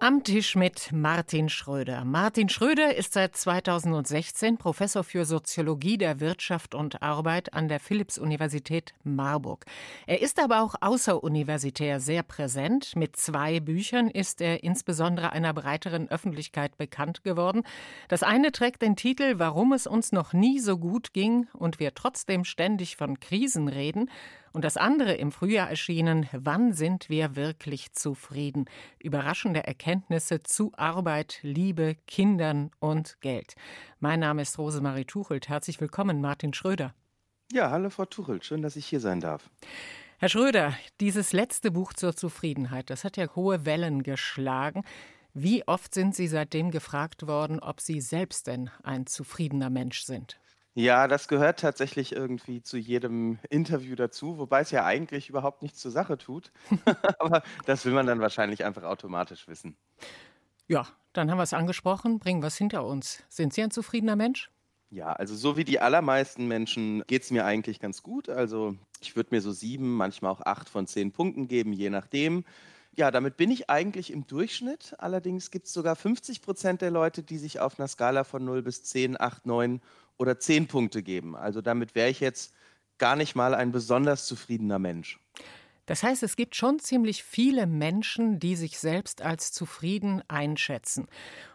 am Tisch mit Martin Schröder. Martin Schröder ist seit 2016 Professor für Soziologie der Wirtschaft und Arbeit an der Philipps-Universität Marburg. Er ist aber auch außeruniversitär sehr präsent. Mit zwei Büchern ist er insbesondere einer breiteren Öffentlichkeit bekannt geworden. Das eine trägt den Titel Warum es uns noch nie so gut ging und wir trotzdem ständig von Krisen reden. Und das andere im Frühjahr erschienen, Wann sind wir wirklich zufrieden? Überraschende Erkenntnisse zu Arbeit, Liebe, Kindern und Geld. Mein Name ist Rosemarie Tuchelt. Herzlich willkommen, Martin Schröder. Ja, hallo Frau Tuchelt, schön, dass ich hier sein darf. Herr Schröder, dieses letzte Buch zur Zufriedenheit, das hat ja hohe Wellen geschlagen. Wie oft sind Sie seitdem gefragt worden, ob Sie selbst denn ein zufriedener Mensch sind? Ja, das gehört tatsächlich irgendwie zu jedem Interview dazu, wobei es ja eigentlich überhaupt nichts zur Sache tut. Aber das will man dann wahrscheinlich einfach automatisch wissen. Ja, dann haben wir es angesprochen, bringen wir es hinter uns. Sind Sie ein zufriedener Mensch? Ja, also so wie die allermeisten Menschen geht es mir eigentlich ganz gut. Also ich würde mir so sieben, manchmal auch acht von zehn Punkten geben, je nachdem. Ja, damit bin ich eigentlich im Durchschnitt. Allerdings gibt es sogar 50 Prozent der Leute, die sich auf einer Skala von 0 bis 10, 8, 9 oder zehn Punkte geben. Also damit wäre ich jetzt gar nicht mal ein besonders zufriedener Mensch. Das heißt, es gibt schon ziemlich viele Menschen, die sich selbst als zufrieden einschätzen.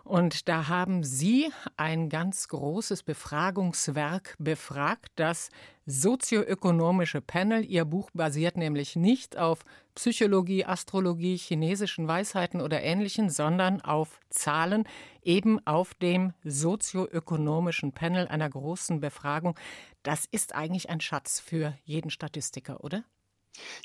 Und da haben Sie ein ganz großes Befragungswerk befragt, das sozioökonomische Panel. Ihr Buch basiert nämlich nicht auf Psychologie, Astrologie, chinesischen Weisheiten oder ähnlichen, sondern auf Zahlen, eben auf dem sozioökonomischen Panel einer großen Befragung. Das ist eigentlich ein Schatz für jeden Statistiker, oder?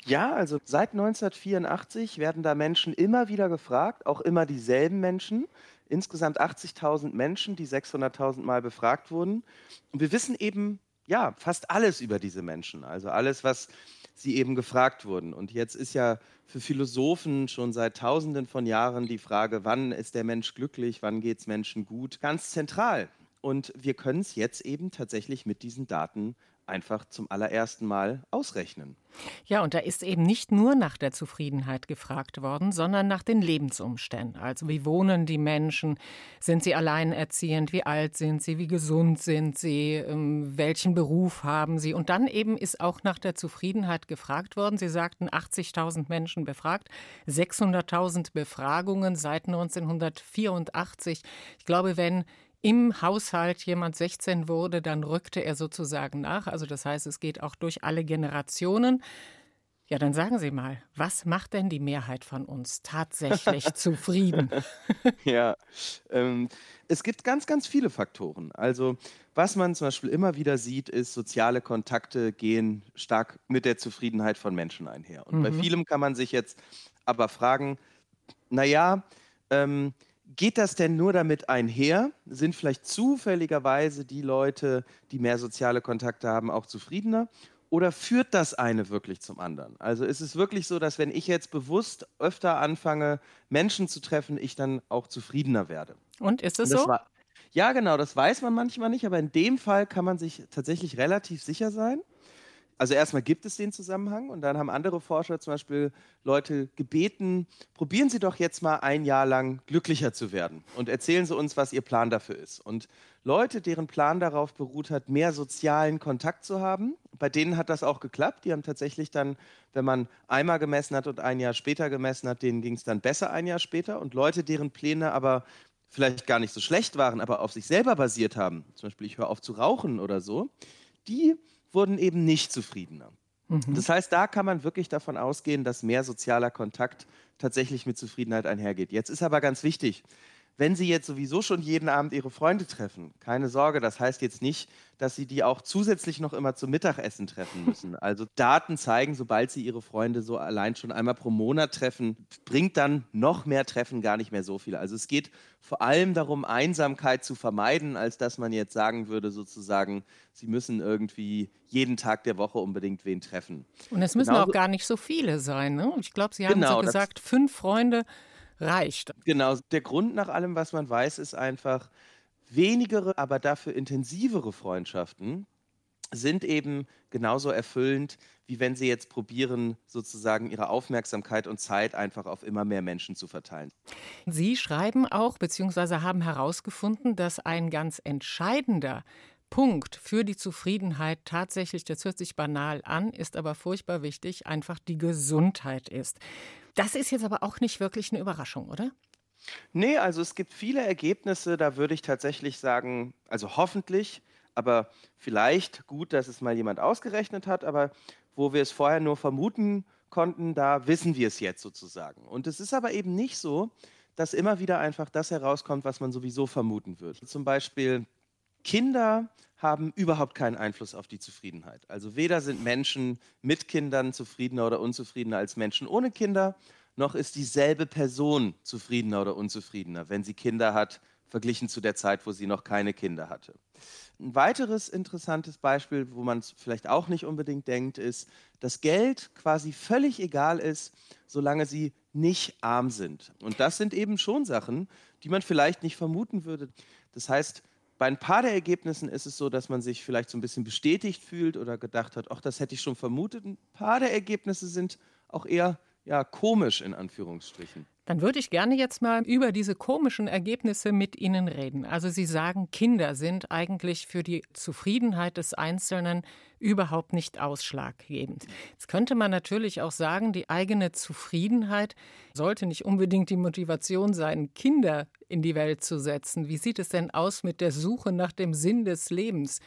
Ja, also seit 1984 werden da Menschen immer wieder gefragt, auch immer dieselben Menschen. Insgesamt 80.000 Menschen, die 600.000 Mal befragt wurden. Und wir wissen eben, ja, fast alles über diese Menschen. Also alles, was sie eben gefragt wurden. Und jetzt ist ja für Philosophen schon seit Tausenden von Jahren die Frage, wann ist der Mensch glücklich, wann geht es Menschen gut, ganz zentral. Und wir können es jetzt eben tatsächlich mit diesen Daten einfach zum allerersten Mal ausrechnen. Ja, und da ist eben nicht nur nach der Zufriedenheit gefragt worden, sondern nach den Lebensumständen. Also wie wohnen die Menschen? Sind sie alleinerziehend? Wie alt sind sie? Wie gesund sind sie? Ähm, welchen Beruf haben sie? Und dann eben ist auch nach der Zufriedenheit gefragt worden. Sie sagten 80.000 Menschen befragt, 600.000 Befragungen seit 1984. Ich glaube, wenn im Haushalt jemand 16 wurde, dann rückte er sozusagen nach. Also das heißt, es geht auch durch alle Generationen. Ja, dann sagen Sie mal, was macht denn die Mehrheit von uns tatsächlich zufrieden? ja, ähm, es gibt ganz, ganz viele Faktoren. Also was man zum Beispiel immer wieder sieht, ist, soziale Kontakte gehen stark mit der Zufriedenheit von Menschen einher. Und mhm. bei vielem kann man sich jetzt aber fragen, naja, ähm, Geht das denn nur damit einher? Sind vielleicht zufälligerweise die Leute, die mehr soziale Kontakte haben, auch zufriedener? Oder führt das eine wirklich zum anderen? Also ist es wirklich so, dass wenn ich jetzt bewusst öfter anfange, Menschen zu treffen, ich dann auch zufriedener werde? Und ist es so? War, ja, genau, das weiß man manchmal nicht, aber in dem Fall kann man sich tatsächlich relativ sicher sein also erstmal gibt es den Zusammenhang und dann haben andere Forscher zum Beispiel Leute gebeten, probieren Sie doch jetzt mal ein Jahr lang glücklicher zu werden und erzählen Sie uns, was Ihr Plan dafür ist. Und Leute, deren Plan darauf beruht hat, mehr sozialen Kontakt zu haben, bei denen hat das auch geklappt. Die haben tatsächlich dann, wenn man einmal gemessen hat und ein Jahr später gemessen hat, denen ging es dann besser ein Jahr später. Und Leute, deren Pläne aber vielleicht gar nicht so schlecht waren, aber auf sich selber basiert haben, zum Beispiel ich höre auf zu rauchen oder so, die wurden eben nicht zufriedener. Mhm. Das heißt, da kann man wirklich davon ausgehen, dass mehr sozialer Kontakt tatsächlich mit Zufriedenheit einhergeht. Jetzt ist aber ganz wichtig, wenn Sie jetzt sowieso schon jeden Abend Ihre Freunde treffen, keine Sorge, das heißt jetzt nicht, dass Sie die auch zusätzlich noch immer zum Mittagessen treffen müssen. Also Daten zeigen, sobald Sie Ihre Freunde so allein schon einmal pro Monat treffen, bringt dann noch mehr Treffen gar nicht mehr so viel. Also es geht vor allem darum, Einsamkeit zu vermeiden, als dass man jetzt sagen würde, sozusagen, Sie müssen irgendwie jeden Tag der Woche unbedingt wen treffen. Und es müssen Genauso, auch gar nicht so viele sein. Ne? Ich glaube, Sie haben genau, so gesagt, fünf Freunde reicht. Genau, der Grund nach allem, was man weiß, ist einfach, wenigere, aber dafür intensivere Freundschaften sind eben genauso erfüllend, wie wenn sie jetzt probieren, sozusagen ihre Aufmerksamkeit und Zeit einfach auf immer mehr Menschen zu verteilen. Sie schreiben auch, beziehungsweise haben herausgefunden, dass ein ganz entscheidender Punkt für die Zufriedenheit tatsächlich, das hört sich banal an, ist aber furchtbar wichtig, einfach die Gesundheit ist. Das ist jetzt aber auch nicht wirklich eine Überraschung, oder? Nee, also es gibt viele Ergebnisse, da würde ich tatsächlich sagen, also hoffentlich, aber vielleicht gut, dass es mal jemand ausgerechnet hat, aber wo wir es vorher nur vermuten konnten, da wissen wir es jetzt sozusagen. Und es ist aber eben nicht so, dass immer wieder einfach das herauskommt, was man sowieso vermuten würde. Zum Beispiel Kinder haben überhaupt keinen Einfluss auf die Zufriedenheit. Also weder sind Menschen mit Kindern zufriedener oder unzufriedener als Menschen ohne Kinder, noch ist dieselbe Person zufriedener oder unzufriedener, wenn sie Kinder hat, verglichen zu der Zeit, wo sie noch keine Kinder hatte. Ein weiteres interessantes Beispiel, wo man es vielleicht auch nicht unbedingt denkt, ist, dass Geld quasi völlig egal ist, solange sie nicht arm sind. Und das sind eben schon Sachen, die man vielleicht nicht vermuten würde. Das heißt, bei ein paar der Ergebnissen ist es so, dass man sich vielleicht so ein bisschen bestätigt fühlt oder gedacht hat, ach, das hätte ich schon vermutet. Ein paar der Ergebnisse sind auch eher ja, komisch in Anführungsstrichen. Dann würde ich gerne jetzt mal über diese komischen Ergebnisse mit Ihnen reden. Also Sie sagen, Kinder sind eigentlich für die Zufriedenheit des Einzelnen überhaupt nicht ausschlaggebend. Jetzt könnte man natürlich auch sagen, die eigene Zufriedenheit sollte nicht unbedingt die Motivation sein, Kinder in die Welt zu setzen. Wie sieht es denn aus mit der Suche nach dem Sinn des Lebens,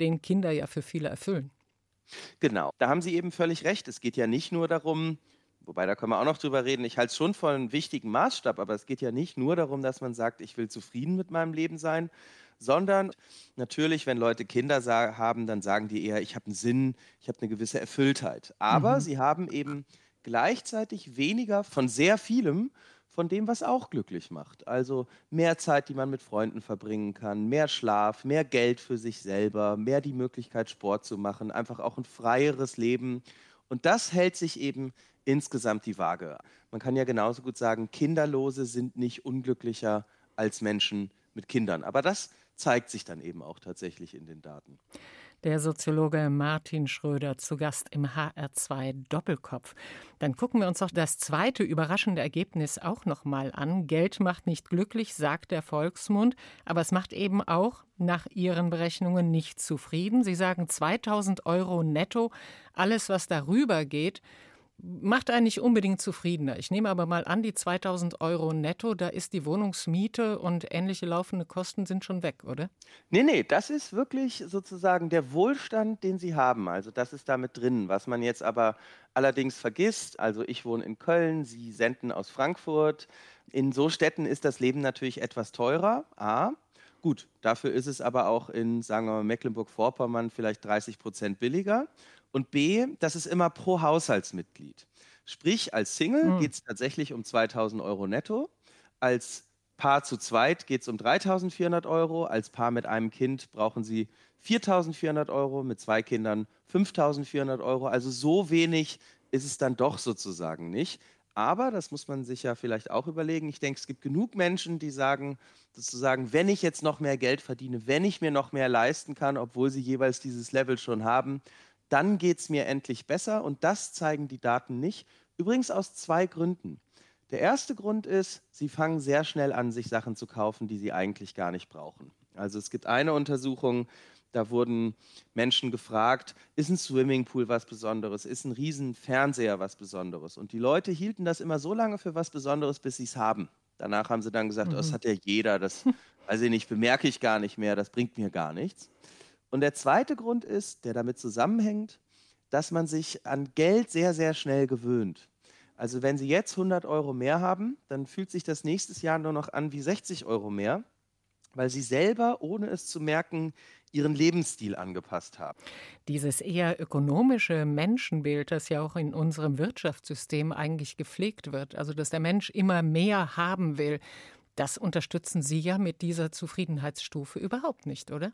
den Kinder ja für viele erfüllen? Genau, da haben Sie eben völlig recht. Es geht ja nicht nur darum, Wobei, da können wir auch noch drüber reden. Ich halte es schon für einen wichtigen Maßstab, aber es geht ja nicht nur darum, dass man sagt, ich will zufrieden mit meinem Leben sein, sondern natürlich, wenn Leute Kinder haben, dann sagen die eher, ich habe einen Sinn, ich habe eine gewisse Erfülltheit. Aber mhm. sie haben eben gleichzeitig weniger von sehr vielem, von dem, was auch glücklich macht. Also mehr Zeit, die man mit Freunden verbringen kann, mehr Schlaf, mehr Geld für sich selber, mehr die Möglichkeit, Sport zu machen, einfach auch ein freieres Leben. Und das hält sich eben insgesamt die Waage. Man kann ja genauso gut sagen, Kinderlose sind nicht unglücklicher als Menschen mit Kindern. Aber das zeigt sich dann eben auch tatsächlich in den Daten. Der Soziologe Martin Schröder zu Gast im HR2 Doppelkopf. Dann gucken wir uns doch das zweite überraschende Ergebnis auch noch mal an. Geld macht nicht glücklich, sagt der Volksmund, aber es macht eben auch nach Ihren Berechnungen nicht zufrieden. Sie sagen 2000 Euro netto. Alles, was darüber geht, macht einen nicht unbedingt zufriedener. Ich nehme aber mal an, die 2000 Euro netto, da ist die Wohnungsmiete und ähnliche laufende Kosten sind schon weg, oder? Nee, nee, das ist wirklich sozusagen der Wohlstand, den Sie haben. Also das ist damit drin. Was man jetzt aber allerdings vergisst, also ich wohne in Köln, Sie senden aus Frankfurt. In so Städten ist das Leben natürlich etwas teurer. A. Gut, dafür ist es aber auch in, sagen wir mal, Mecklenburg-Vorpommern vielleicht 30 Prozent billiger. Und B, das ist immer pro Haushaltsmitglied. Sprich, als Single mhm. geht es tatsächlich um 2000 Euro netto. Als Paar zu zweit geht es um 3400 Euro. Als Paar mit einem Kind brauchen Sie 4400 Euro. Mit zwei Kindern 5400 Euro. Also so wenig ist es dann doch sozusagen nicht. Aber, das muss man sich ja vielleicht auch überlegen, ich denke, es gibt genug Menschen, die sagen, sozusagen, wenn ich jetzt noch mehr Geld verdiene, wenn ich mir noch mehr leisten kann, obwohl sie jeweils dieses Level schon haben, dann geht es mir endlich besser. Und das zeigen die Daten nicht. Übrigens aus zwei Gründen. Der erste Grund ist, sie fangen sehr schnell an, sich Sachen zu kaufen, die sie eigentlich gar nicht brauchen. Also es gibt eine Untersuchung, da wurden Menschen gefragt, ist ein Swimmingpool was Besonderes, ist ein Riesenfernseher was Besonderes? Und die Leute hielten das immer so lange für was Besonderes, bis sie es haben. Danach haben sie dann gesagt, mhm. oh, das hat ja jeder, das weiß ich nicht, bemerke ich gar nicht mehr, das bringt mir gar nichts. Und der zweite Grund ist, der damit zusammenhängt, dass man sich an Geld sehr, sehr schnell gewöhnt. Also wenn Sie jetzt 100 Euro mehr haben, dann fühlt sich das nächstes Jahr nur noch an wie 60 Euro mehr, weil Sie selber, ohne es zu merken, Ihren Lebensstil angepasst haben. Dieses eher ökonomische Menschenbild, das ja auch in unserem Wirtschaftssystem eigentlich gepflegt wird, also dass der Mensch immer mehr haben will, das unterstützen Sie ja mit dieser Zufriedenheitsstufe überhaupt nicht, oder?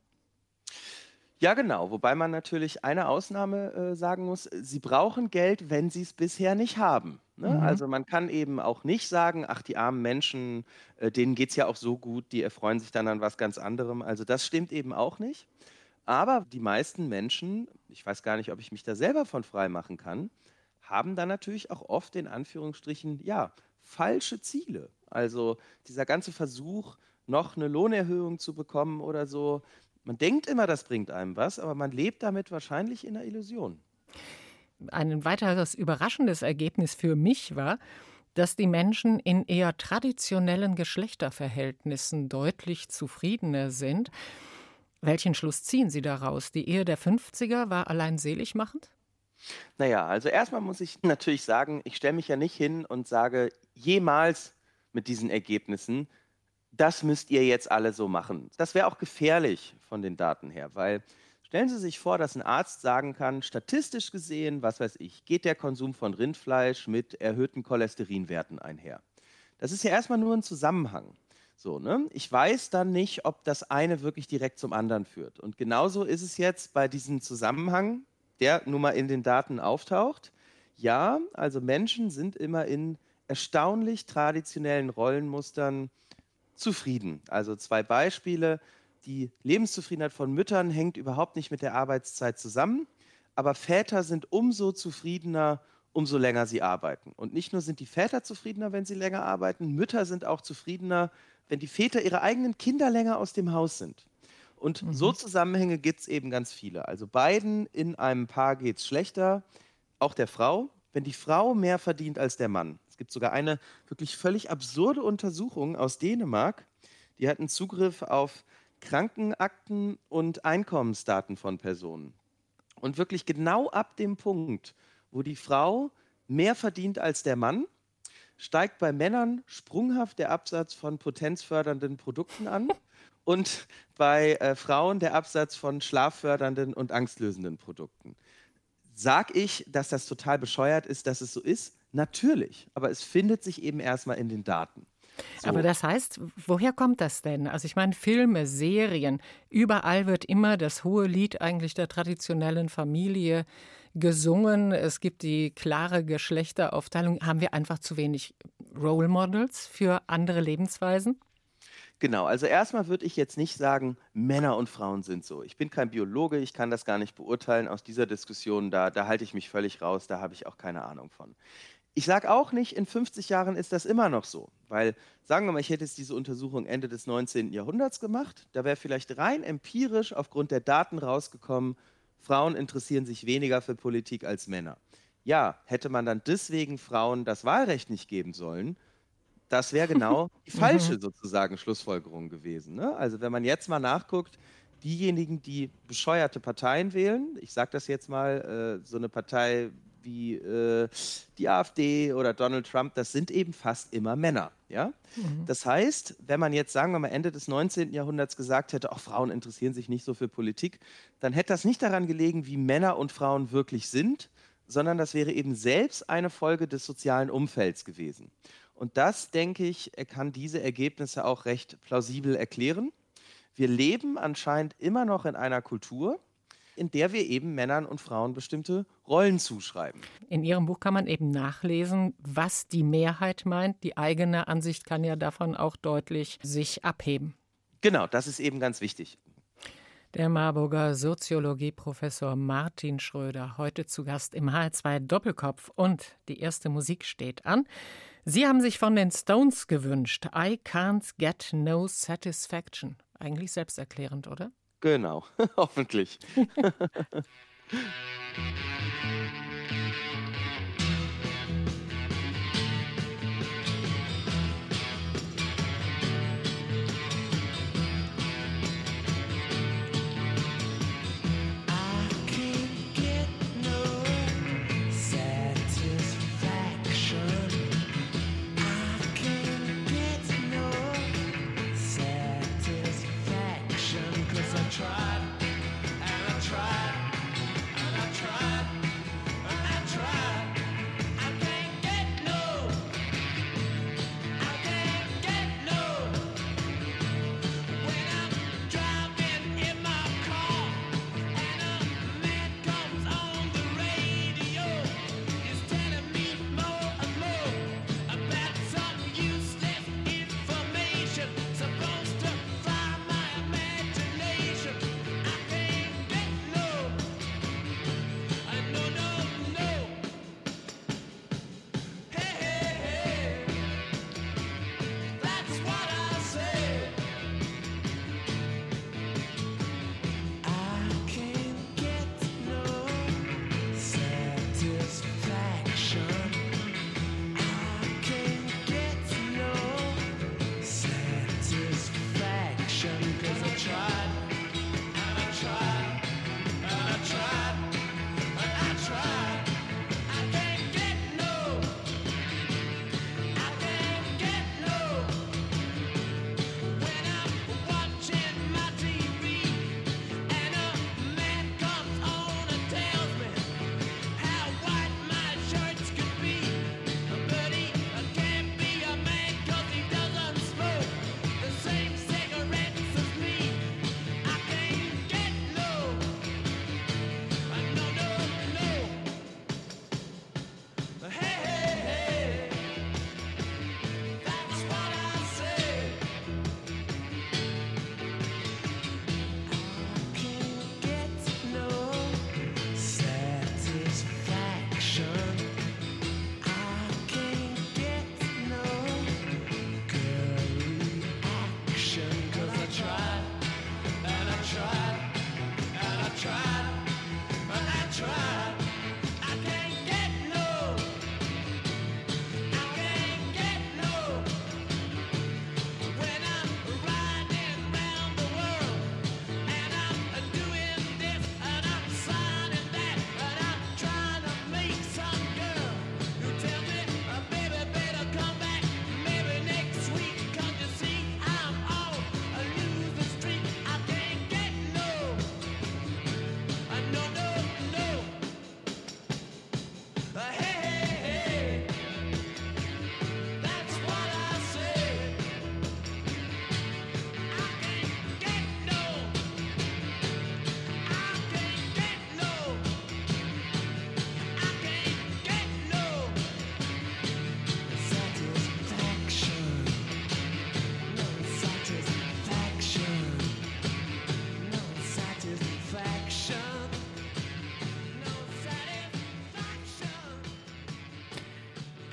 Ja, genau. Wobei man natürlich eine Ausnahme äh, sagen muss, sie brauchen Geld, wenn sie es bisher nicht haben. Ne? Mhm. Also man kann eben auch nicht sagen, ach, die armen Menschen, äh, denen geht es ja auch so gut, die erfreuen sich dann an was ganz anderem. Also das stimmt eben auch nicht. Aber die meisten Menschen, ich weiß gar nicht, ob ich mich da selber von frei machen kann, haben dann natürlich auch oft in Anführungsstrichen, ja, falsche Ziele. Also dieser ganze Versuch, noch eine Lohnerhöhung zu bekommen oder so, man denkt immer, das bringt einem was, aber man lebt damit wahrscheinlich in der Illusion. Ein weiteres überraschendes Ergebnis für mich war, dass die Menschen in eher traditionellen Geschlechterverhältnissen deutlich zufriedener sind. Welchen Schluss ziehen Sie daraus? Die Ehe der 50er war allein seligmachend? Naja, also erstmal muss ich natürlich sagen, ich stelle mich ja nicht hin und sage jemals mit diesen Ergebnissen, das müsst ihr jetzt alle so machen. Das wäre auch gefährlich von den Daten her, weil Stellen Sie sich vor, dass ein Arzt sagen kann, statistisch gesehen, was weiß ich, geht der Konsum von Rindfleisch mit erhöhten Cholesterinwerten einher. Das ist ja erstmal nur ein Zusammenhang. So, ne? Ich weiß dann nicht, ob das eine wirklich direkt zum anderen führt. Und genauso ist es jetzt bei diesem Zusammenhang, der nun mal in den Daten auftaucht. Ja, also Menschen sind immer in erstaunlich traditionellen Rollenmustern zufrieden. Also zwei Beispiele die Lebenszufriedenheit von Müttern hängt überhaupt nicht mit der Arbeitszeit zusammen, aber Väter sind umso zufriedener, umso länger sie arbeiten. Und nicht nur sind die Väter zufriedener, wenn sie länger arbeiten, Mütter sind auch zufriedener, wenn die Väter ihre eigenen Kinder länger aus dem Haus sind. Und mhm. so Zusammenhänge gibt es eben ganz viele. Also beiden in einem Paar geht es schlechter, auch der Frau. Wenn die Frau mehr verdient als der Mann. Es gibt sogar eine wirklich völlig absurde Untersuchung aus Dänemark. Die hatten Zugriff auf Krankenakten und Einkommensdaten von Personen. Und wirklich genau ab dem Punkt, wo die Frau mehr verdient als der Mann, steigt bei Männern sprunghaft der Absatz von potenzfördernden Produkten an und bei äh, Frauen der Absatz von schlaffördernden und angstlösenden Produkten. Sag ich, dass das total bescheuert ist, dass es so ist? Natürlich, aber es findet sich eben erstmal in den Daten. So. Aber das heißt, woher kommt das denn? Also ich meine, Filme, Serien, überall wird immer das hohe Lied eigentlich der traditionellen Familie gesungen. Es gibt die klare Geschlechteraufteilung. Haben wir einfach zu wenig Role Models für andere Lebensweisen? Genau, also erstmal würde ich jetzt nicht sagen, Männer und Frauen sind so. Ich bin kein Biologe, ich kann das gar nicht beurteilen. Aus dieser Diskussion, da, da halte ich mich völlig raus, da habe ich auch keine Ahnung von. Ich sage auch nicht, in 50 Jahren ist das immer noch so, weil sagen wir mal, ich hätte jetzt diese Untersuchung Ende des 19. Jahrhunderts gemacht, da wäre vielleicht rein empirisch aufgrund der Daten rausgekommen, Frauen interessieren sich weniger für Politik als Männer. Ja, hätte man dann deswegen Frauen das Wahlrecht nicht geben sollen, das wäre genau die falsche mhm. sozusagen Schlussfolgerung gewesen. Ne? Also wenn man jetzt mal nachguckt, diejenigen, die bescheuerte Parteien wählen, ich sage das jetzt mal, äh, so eine Partei wie äh, die AfD oder Donald Trump, das sind eben fast immer Männer. Ja? Mhm. Das heißt, wenn man jetzt, sagen wir mal, Ende des 19. Jahrhunderts gesagt hätte, auch Frauen interessieren sich nicht so für Politik, dann hätte das nicht daran gelegen, wie Männer und Frauen wirklich sind, sondern das wäre eben selbst eine Folge des sozialen Umfelds gewesen. Und das, denke ich, kann diese Ergebnisse auch recht plausibel erklären. Wir leben anscheinend immer noch in einer Kultur, in der wir eben Männern und Frauen bestimmte Rollen zuschreiben. In Ihrem Buch kann man eben nachlesen, was die Mehrheit meint. Die eigene Ansicht kann ja davon auch deutlich sich abheben. Genau, das ist eben ganz wichtig. Der Marburger Soziologieprofessor Martin Schröder, heute zu Gast im H2 Doppelkopf. Und die erste Musik steht an. Sie haben sich von den Stones gewünscht. I can't get no satisfaction. Eigentlich selbsterklärend, oder? Genau, hoffentlich.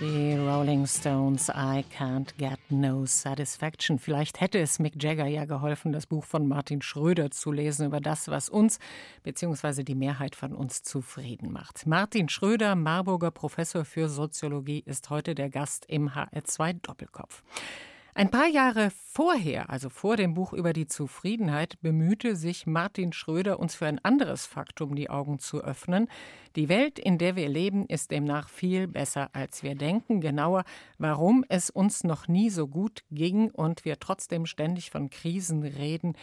Die Rolling Stones, I Can't Get No Satisfaction. Vielleicht hätte es Mick Jagger ja geholfen, das Buch von Martin Schröder zu lesen über das, was uns bzw. die Mehrheit von uns zufrieden macht. Martin Schröder, Marburger Professor für Soziologie, ist heute der Gast im HR2 Doppelkopf. Ein paar Jahre vorher, also vor dem Buch über die Zufriedenheit, bemühte sich Martin Schröder, uns für ein anderes Faktum die Augen zu öffnen. Die Welt, in der wir leben, ist demnach viel besser, als wir denken. Genauer, warum es uns noch nie so gut ging und wir trotzdem ständig von Krisen reden.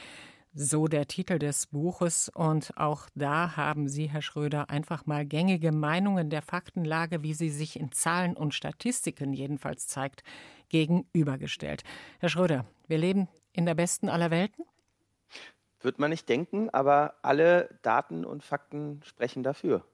So der Titel des Buches. Und auch da haben Sie, Herr Schröder, einfach mal gängige Meinungen der Faktenlage, wie sie sich in Zahlen und Statistiken jedenfalls zeigt, gegenübergestellt. Herr Schröder, wir leben in der besten aller Welten? Wird man nicht denken, aber alle Daten und Fakten sprechen dafür.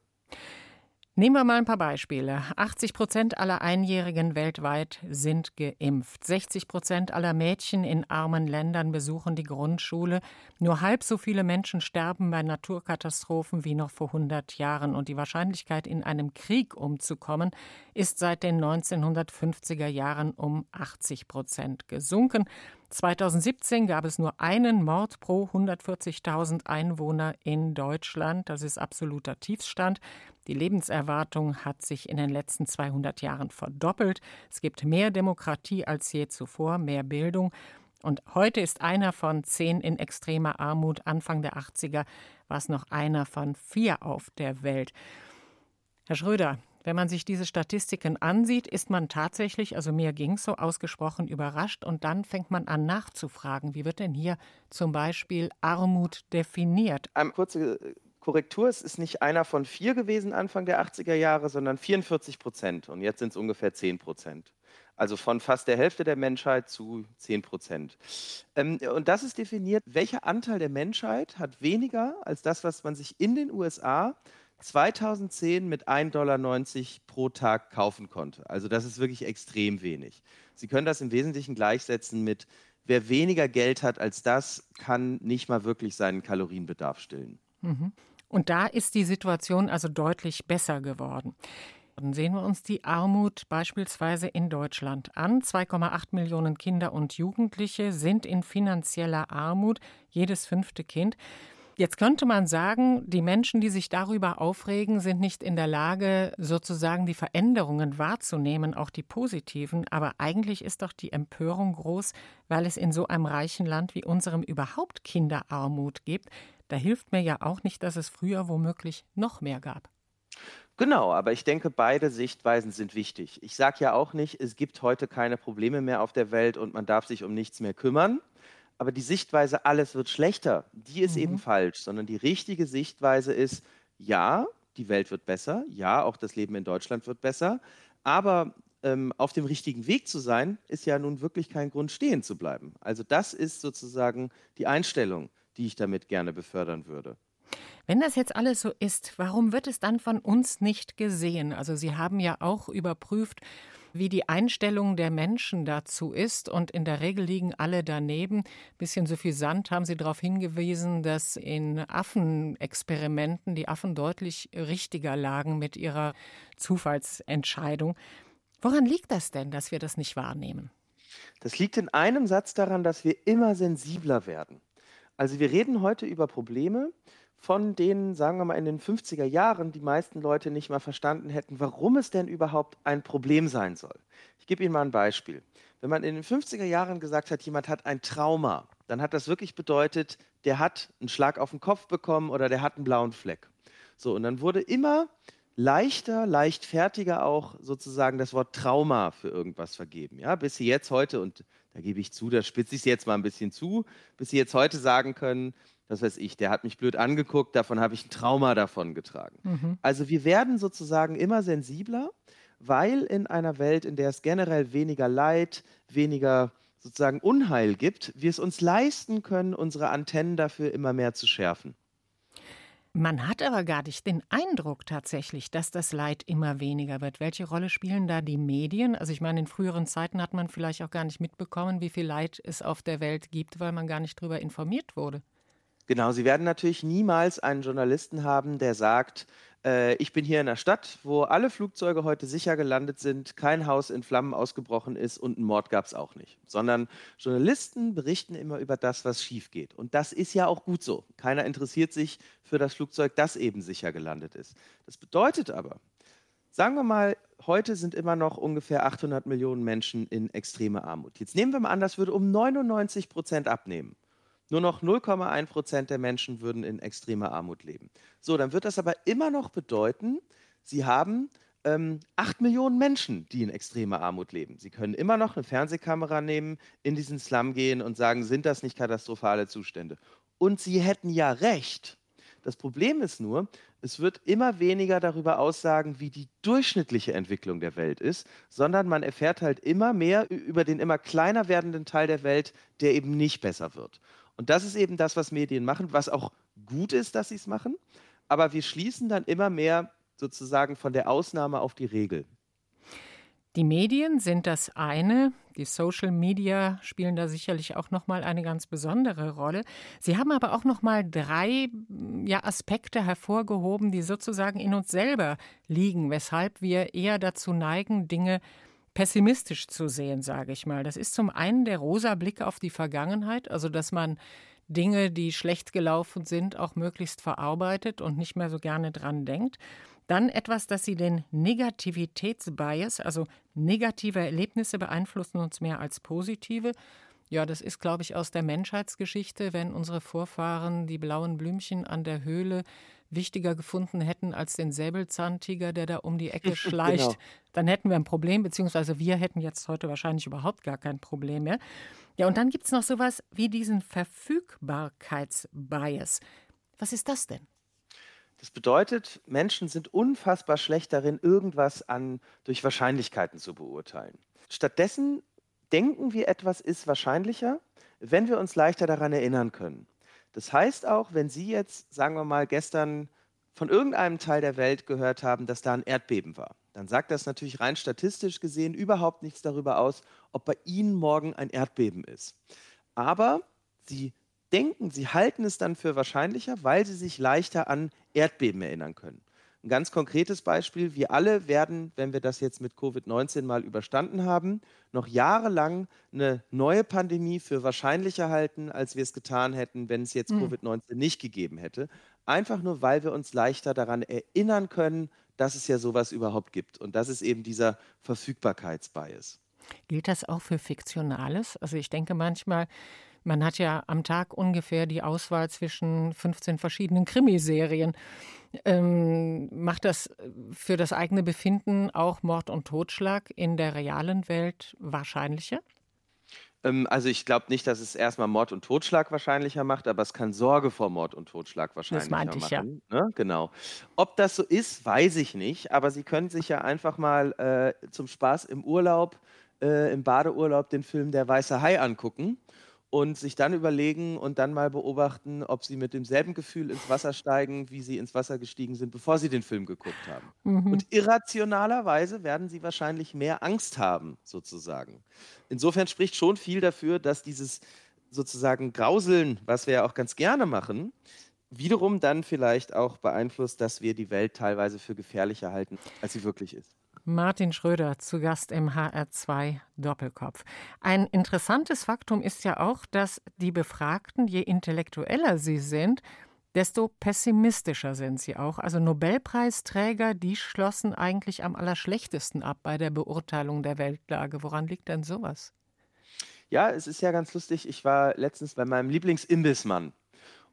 Nehmen wir mal ein paar Beispiele. 80 Prozent aller Einjährigen weltweit sind geimpft. 60 Prozent aller Mädchen in armen Ländern besuchen die Grundschule. Nur halb so viele Menschen sterben bei Naturkatastrophen wie noch vor 100 Jahren. Und die Wahrscheinlichkeit, in einem Krieg umzukommen, ist seit den 1950er Jahren um 80 Prozent gesunken. 2017 gab es nur einen Mord pro 140.000 Einwohner in Deutschland. Das ist absoluter Tiefstand. Die Lebenserwartung hat sich in den letzten 200 Jahren verdoppelt. Es gibt mehr Demokratie als je zuvor, mehr Bildung. Und heute ist einer von zehn in extremer Armut. Anfang der 80er war es noch einer von vier auf der Welt. Herr Schröder, wenn man sich diese Statistiken ansieht, ist man tatsächlich, also mir ging es so, ausgesprochen überrascht und dann fängt man an nachzufragen, wie wird denn hier zum Beispiel Armut definiert? Eine kurze Korrektur, es ist nicht einer von vier gewesen Anfang der 80er Jahre, sondern 44 Prozent und jetzt sind es ungefähr 10 Prozent. Also von fast der Hälfte der Menschheit zu 10 Prozent. Ähm, und das ist definiert, welcher Anteil der Menschheit hat weniger als das, was man sich in den USA 2010 mit 1,90 Dollar pro Tag kaufen konnte. Also das ist wirklich extrem wenig. Sie können das im Wesentlichen gleichsetzen mit, wer weniger Geld hat als das, kann nicht mal wirklich seinen Kalorienbedarf stillen. Mhm. Und da ist die Situation also deutlich besser geworden. Dann sehen wir uns die Armut beispielsweise in Deutschland an. 2,8 Millionen Kinder und Jugendliche sind in finanzieller Armut, jedes fünfte Kind. Jetzt könnte man sagen, die Menschen, die sich darüber aufregen, sind nicht in der Lage, sozusagen die Veränderungen wahrzunehmen, auch die positiven. Aber eigentlich ist doch die Empörung groß, weil es in so einem reichen Land wie unserem überhaupt Kinderarmut gibt. Da hilft mir ja auch nicht, dass es früher womöglich noch mehr gab. Genau, aber ich denke, beide Sichtweisen sind wichtig. Ich sage ja auch nicht, es gibt heute keine Probleme mehr auf der Welt und man darf sich um nichts mehr kümmern aber die Sichtweise, alles wird schlechter, die ist mhm. eben falsch, sondern die richtige Sichtweise ist, ja, die Welt wird besser, ja, auch das Leben in Deutschland wird besser, aber ähm, auf dem richtigen Weg zu sein, ist ja nun wirklich kein Grund, stehen zu bleiben. Also das ist sozusagen die Einstellung, die ich damit gerne befördern würde. Wenn das jetzt alles so ist, warum wird es dann von uns nicht gesehen? Also Sie haben ja auch überprüft, wie die Einstellung der Menschen dazu ist. Und in der Regel liegen alle daneben. Bisschen suffisant haben Sie darauf hingewiesen, dass in Affenexperimenten die Affen deutlich richtiger lagen mit ihrer Zufallsentscheidung. Woran liegt das denn, dass wir das nicht wahrnehmen? Das liegt in einem Satz daran, dass wir immer sensibler werden. Also wir reden heute über Probleme, von denen, sagen wir mal, in den 50er Jahren die meisten Leute nicht mal verstanden hätten, warum es denn überhaupt ein Problem sein soll. Ich gebe Ihnen mal ein Beispiel. Wenn man in den 50er Jahren gesagt hat, jemand hat ein Trauma, dann hat das wirklich bedeutet, der hat einen Schlag auf den Kopf bekommen oder der hat einen blauen Fleck. So, und dann wurde immer leichter, leichtfertiger auch sozusagen das Wort Trauma für irgendwas vergeben. Ja, bis sie jetzt heute, und da gebe ich zu, da spitze ich es jetzt mal ein bisschen zu, bis sie jetzt heute sagen können, das weiß ich, der hat mich blöd angeguckt, davon habe ich ein Trauma davon getragen. Mhm. Also wir werden sozusagen immer sensibler, weil in einer Welt, in der es generell weniger Leid, weniger sozusagen Unheil gibt, wir es uns leisten können, unsere Antennen dafür immer mehr zu schärfen. Man hat aber gar nicht den Eindruck tatsächlich, dass das Leid immer weniger wird. Welche Rolle spielen da die Medien? Also ich meine, in früheren Zeiten hat man vielleicht auch gar nicht mitbekommen, wie viel Leid es auf der Welt gibt, weil man gar nicht darüber informiert wurde. Genau, Sie werden natürlich niemals einen Journalisten haben, der sagt, äh, ich bin hier in einer Stadt, wo alle Flugzeuge heute sicher gelandet sind, kein Haus in Flammen ausgebrochen ist und einen Mord gab es auch nicht. Sondern Journalisten berichten immer über das, was schief geht. Und das ist ja auch gut so. Keiner interessiert sich für das Flugzeug, das eben sicher gelandet ist. Das bedeutet aber, sagen wir mal, heute sind immer noch ungefähr 800 Millionen Menschen in extremer Armut. Jetzt nehmen wir mal an, das würde um 99 Prozent abnehmen. Nur noch 0,1 Prozent der Menschen würden in extremer Armut leben. So, dann wird das aber immer noch bedeuten, sie haben ähm, 8 Millionen Menschen, die in extremer Armut leben. Sie können immer noch eine Fernsehkamera nehmen, in diesen Slum gehen und sagen, sind das nicht katastrophale Zustände? Und sie hätten ja recht. Das Problem ist nur, es wird immer weniger darüber aussagen, wie die durchschnittliche Entwicklung der Welt ist, sondern man erfährt halt immer mehr über den immer kleiner werdenden Teil der Welt, der eben nicht besser wird. Und das ist eben das, was Medien machen, was auch gut ist, dass sie es machen. Aber wir schließen dann immer mehr sozusagen von der Ausnahme auf die Regel. Die Medien sind das eine, die Social Media spielen da sicherlich auch noch mal eine ganz besondere Rolle. Sie haben aber auch noch mal drei ja, Aspekte hervorgehoben, die sozusagen in uns selber liegen, weshalb wir eher dazu neigen, Dinge pessimistisch zu sehen, sage ich mal. Das ist zum einen der rosa Blick auf die Vergangenheit, also dass man Dinge, die schlecht gelaufen sind, auch möglichst verarbeitet und nicht mehr so gerne dran denkt. Dann etwas, dass sie den Negativitätsbias, also negative Erlebnisse beeinflussen uns mehr als positive. Ja, das ist, glaube ich, aus der Menschheitsgeschichte, wenn unsere Vorfahren die blauen Blümchen an der Höhle wichtiger gefunden hätten als den Säbelzahntiger, der da um die Ecke schleicht, genau. dann hätten wir ein Problem, beziehungsweise wir hätten jetzt heute wahrscheinlich überhaupt gar kein Problem mehr. Ja, und dann gibt es noch sowas wie diesen Verfügbarkeitsbias. Was ist das denn? Das bedeutet, Menschen sind unfassbar schlecht darin, irgendwas an, durch Wahrscheinlichkeiten zu beurteilen. Stattdessen denken wir, etwas ist wahrscheinlicher, wenn wir uns leichter daran erinnern können. Das heißt auch, wenn Sie jetzt, sagen wir mal, gestern von irgendeinem Teil der Welt gehört haben, dass da ein Erdbeben war, dann sagt das natürlich rein statistisch gesehen überhaupt nichts darüber aus, ob bei Ihnen morgen ein Erdbeben ist. Aber Sie denken, Sie halten es dann für wahrscheinlicher, weil Sie sich leichter an Erdbeben erinnern können. Ein ganz konkretes Beispiel, wir alle werden, wenn wir das jetzt mit Covid-19 mal überstanden haben, noch jahrelang eine neue Pandemie für wahrscheinlicher halten, als wir es getan hätten, wenn es jetzt mhm. Covid-19 nicht gegeben hätte. Einfach nur, weil wir uns leichter daran erinnern können, dass es ja sowas überhaupt gibt. Und das ist eben dieser Verfügbarkeitsbias. Gilt das auch für Fiktionales? Also ich denke manchmal, man hat ja am Tag ungefähr die Auswahl zwischen 15 verschiedenen Krimiserien. Ähm, macht das für das eigene Befinden auch Mord und Totschlag in der realen Welt wahrscheinlicher? Ähm, also ich glaube nicht, dass es erstmal Mord und Totschlag wahrscheinlicher macht, aber es kann Sorge vor Mord und Totschlag wahrscheinlicher das meinte ich, machen. Ja. Ne? Genau. Ob das so ist, weiß ich nicht, aber Sie können sich ja einfach mal äh, zum Spaß im Urlaub, äh, im Badeurlaub den Film Der Weiße Hai angucken und sich dann überlegen und dann mal beobachten, ob sie mit demselben Gefühl ins Wasser steigen, wie sie ins Wasser gestiegen sind, bevor sie den Film geguckt haben. Mhm. Und irrationalerweise werden sie wahrscheinlich mehr Angst haben, sozusagen. Insofern spricht schon viel dafür, dass dieses sozusagen Grauseln, was wir ja auch ganz gerne machen, wiederum dann vielleicht auch beeinflusst, dass wir die Welt teilweise für gefährlicher halten, als sie wirklich ist. Martin Schröder zu Gast im HR2 Doppelkopf. Ein interessantes Faktum ist ja auch, dass die Befragten, je intellektueller sie sind, desto pessimistischer sind sie auch. Also Nobelpreisträger, die schlossen eigentlich am allerschlechtesten ab bei der Beurteilung der Weltlage. Woran liegt denn sowas? Ja, es ist ja ganz lustig. Ich war letztens bei meinem Lieblingsimbissmann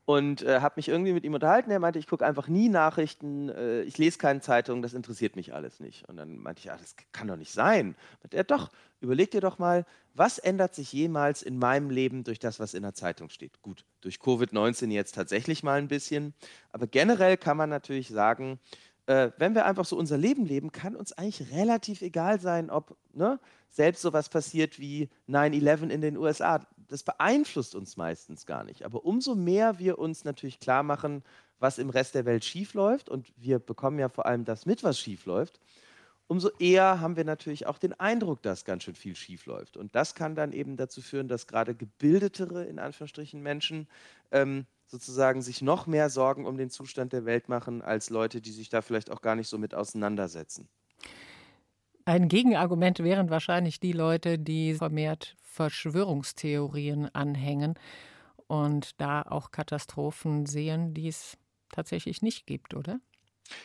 und äh, habe mich irgendwie mit ihm unterhalten. Er meinte, ich gucke einfach nie Nachrichten, äh, ich lese keine Zeitung, das interessiert mich alles nicht. Und dann meinte ich, ja, das kann doch nicht sein. Und er, doch, überleg dir doch mal, was ändert sich jemals in meinem Leben durch das, was in der Zeitung steht? Gut, durch Covid-19 jetzt tatsächlich mal ein bisschen, aber generell kann man natürlich sagen, äh, wenn wir einfach so unser Leben leben, kann uns eigentlich relativ egal sein, ob ne, selbst sowas passiert wie 9-11 in den USA das beeinflusst uns meistens gar nicht. Aber umso mehr wir uns natürlich klar machen, was im Rest der Welt schiefläuft, und wir bekommen ja vor allem das mit, was schiefläuft, umso eher haben wir natürlich auch den Eindruck, dass ganz schön viel schiefläuft. Und das kann dann eben dazu führen, dass gerade gebildetere, in Anführungsstrichen, Menschen ähm, sozusagen sich noch mehr Sorgen um den Zustand der Welt machen als Leute, die sich da vielleicht auch gar nicht so mit auseinandersetzen. Ein Gegenargument wären wahrscheinlich die Leute, die vermehrt Verschwörungstheorien anhängen und da auch Katastrophen sehen, die es tatsächlich nicht gibt, oder?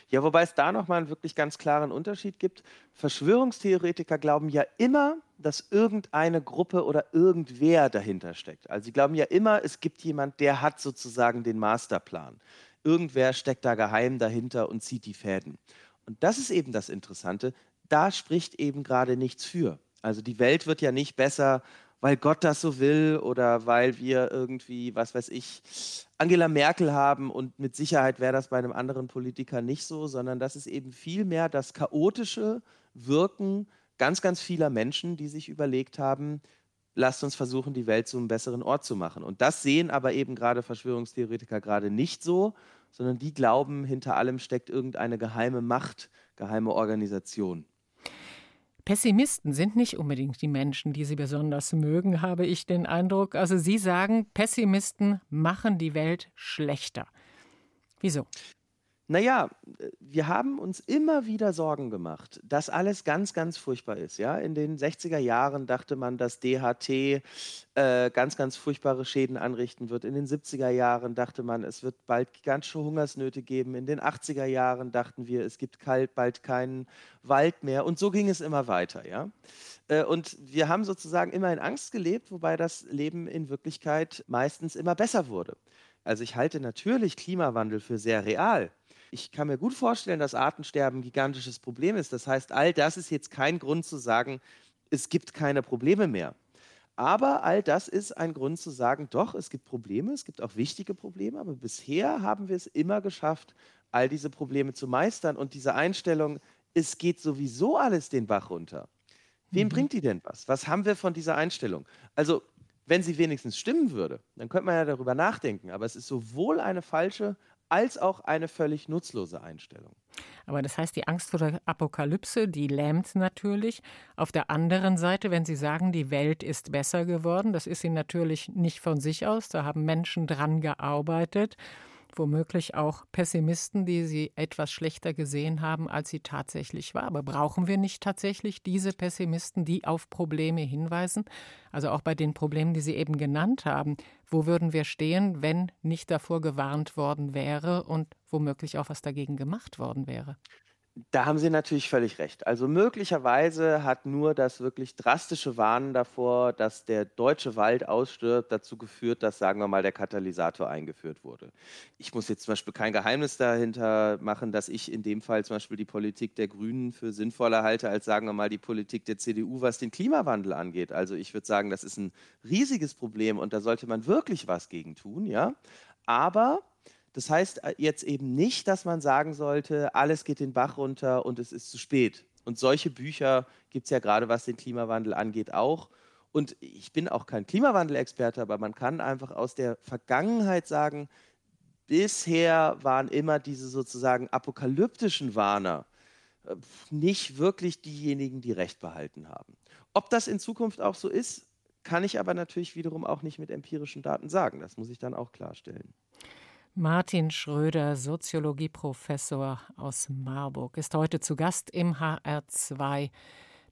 Ja, wobei es da nochmal einen wirklich ganz klaren Unterschied gibt. Verschwörungstheoretiker glauben ja immer, dass irgendeine Gruppe oder irgendwer dahinter steckt. Also sie glauben ja immer, es gibt jemand, der hat sozusagen den Masterplan. Irgendwer steckt da geheim dahinter und zieht die Fäden. Und das ist eben das Interessante. Da spricht eben gerade nichts für. Also die Welt wird ja nicht besser, weil Gott das so will oder weil wir irgendwie, was weiß ich, Angela Merkel haben und mit Sicherheit wäre das bei einem anderen Politiker nicht so, sondern das ist eben vielmehr das chaotische Wirken ganz, ganz vieler Menschen, die sich überlegt haben, lasst uns versuchen, die Welt zu einem besseren Ort zu machen. Und das sehen aber eben gerade Verschwörungstheoretiker gerade nicht so, sondern die glauben, hinter allem steckt irgendeine geheime Macht, geheime Organisation. Pessimisten sind nicht unbedingt die Menschen, die Sie besonders mögen, habe ich den Eindruck. Also Sie sagen, Pessimisten machen die Welt schlechter. Wieso? Naja, wir haben uns immer wieder Sorgen gemacht, dass alles ganz, ganz furchtbar ist. Ja? In den 60er Jahren dachte man, dass DHT äh, ganz, ganz furchtbare Schäden anrichten wird. In den 70er Jahren dachte man, es wird bald gigantische Hungersnöte geben. In den 80er Jahren dachten wir, es gibt kalt, bald keinen Wald mehr. Und so ging es immer weiter. Ja? Äh, und wir haben sozusagen immer in Angst gelebt, wobei das Leben in Wirklichkeit meistens immer besser wurde. Also ich halte natürlich Klimawandel für sehr real. Ich kann mir gut vorstellen, dass Artensterben ein gigantisches Problem ist. Das heißt, all das ist jetzt kein Grund zu sagen, es gibt keine Probleme mehr. Aber all das ist ein Grund zu sagen, doch, es gibt Probleme, es gibt auch wichtige Probleme, aber bisher haben wir es immer geschafft, all diese Probleme zu meistern. Und diese Einstellung, es geht sowieso alles den Bach runter. Wem mhm. bringt die denn was? Was haben wir von dieser Einstellung? Also, wenn sie wenigstens stimmen würde, dann könnte man ja darüber nachdenken. Aber es ist sowohl eine falsche als auch eine völlig nutzlose Einstellung. Aber das heißt, die Angst vor der Apokalypse, die lähmt natürlich. Auf der anderen Seite, wenn Sie sagen, die Welt ist besser geworden, das ist sie natürlich nicht von sich aus. Da haben Menschen dran gearbeitet womöglich auch Pessimisten, die sie etwas schlechter gesehen haben, als sie tatsächlich war. Aber brauchen wir nicht tatsächlich diese Pessimisten, die auf Probleme hinweisen? Also auch bei den Problemen, die Sie eben genannt haben. Wo würden wir stehen, wenn nicht davor gewarnt worden wäre und womöglich auch was dagegen gemacht worden wäre? Da haben Sie natürlich völlig recht. Also möglicherweise hat nur das wirklich drastische Warnen davor, dass der deutsche Wald ausstirbt, dazu geführt, dass, sagen wir mal, der Katalysator eingeführt wurde. Ich muss jetzt zum Beispiel kein Geheimnis dahinter machen, dass ich in dem Fall zum Beispiel die Politik der Grünen für sinnvoller halte als, sagen wir mal, die Politik der CDU, was den Klimawandel angeht. Also ich würde sagen, das ist ein riesiges Problem und da sollte man wirklich was gegen tun, ja. Aber das heißt äh, jetzt eben nicht, dass man sagen sollte, alles geht den Bach runter und es ist zu spät. Und solche Bücher gibt es ja gerade, was den Klimawandel angeht, auch. Und ich bin auch kein Klimawandelexperte, aber man kann einfach aus der Vergangenheit sagen, bisher waren immer diese sozusagen apokalyptischen Warner äh, nicht wirklich diejenigen, die Recht behalten haben. Ob das in Zukunft auch so ist, kann ich aber natürlich wiederum auch nicht mit empirischen Daten sagen. Das muss ich dann auch klarstellen. Martin Schröder, Soziologieprofessor aus Marburg, ist heute zu Gast im HR2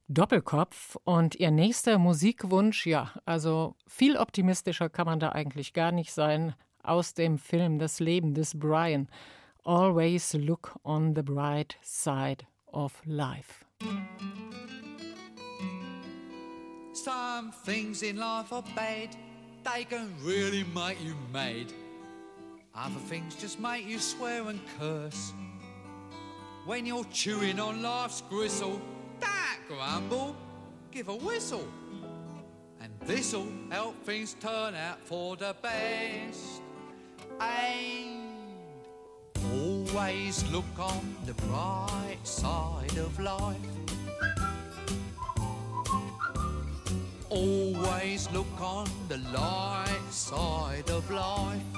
Doppelkopf. Und Ihr nächster Musikwunsch, ja, also viel optimistischer kann man da eigentlich gar nicht sein, aus dem Film Das Leben des Brian. Always look on the bright side of life. Some things in life are bad, they can really make you mad. Other things just make you swear and curse. When you're chewing on life's gristle, that grumble, give a whistle. And this'll help things turn out for the best. And always look on the bright side of life. Always look on the light side of life.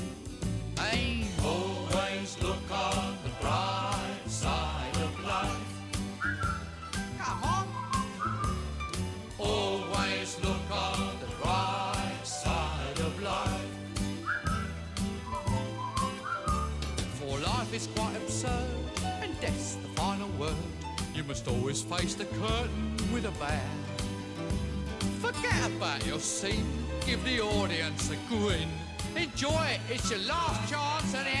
Life is quite absurd, and death's the final word. You must always face the curtain with a bow. Forget about your scene, give the audience a grin. Enjoy it, it's your last chance anyhow.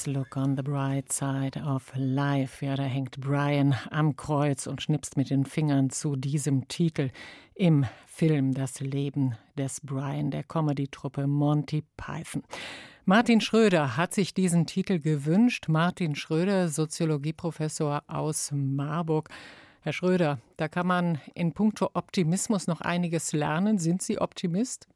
Always look on the bright side of life. Ja, da hängt Brian am Kreuz und schnipst mit den Fingern zu diesem Titel im Film Das Leben des Brian der Comedy-Truppe Monty Python. Martin Schröder hat sich diesen Titel gewünscht. Martin Schröder, Soziologieprofessor aus Marburg. Herr Schröder, da kann man in puncto Optimismus noch einiges lernen. Sind Sie Optimist?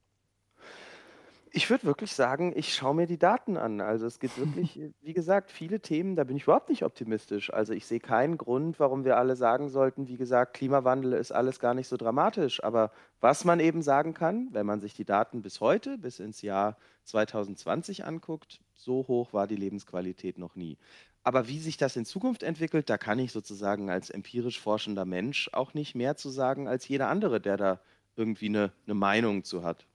Ich würde wirklich sagen, ich schaue mir die Daten an. Also es gibt wirklich, wie gesagt, viele Themen, da bin ich überhaupt nicht optimistisch. Also ich sehe keinen Grund, warum wir alle sagen sollten, wie gesagt, Klimawandel ist alles gar nicht so dramatisch. Aber was man eben sagen kann, wenn man sich die Daten bis heute, bis ins Jahr 2020 anguckt, so hoch war die Lebensqualität noch nie. Aber wie sich das in Zukunft entwickelt, da kann ich sozusagen als empirisch forschender Mensch auch nicht mehr zu sagen als jeder andere, der da irgendwie eine, eine Meinung zu hat.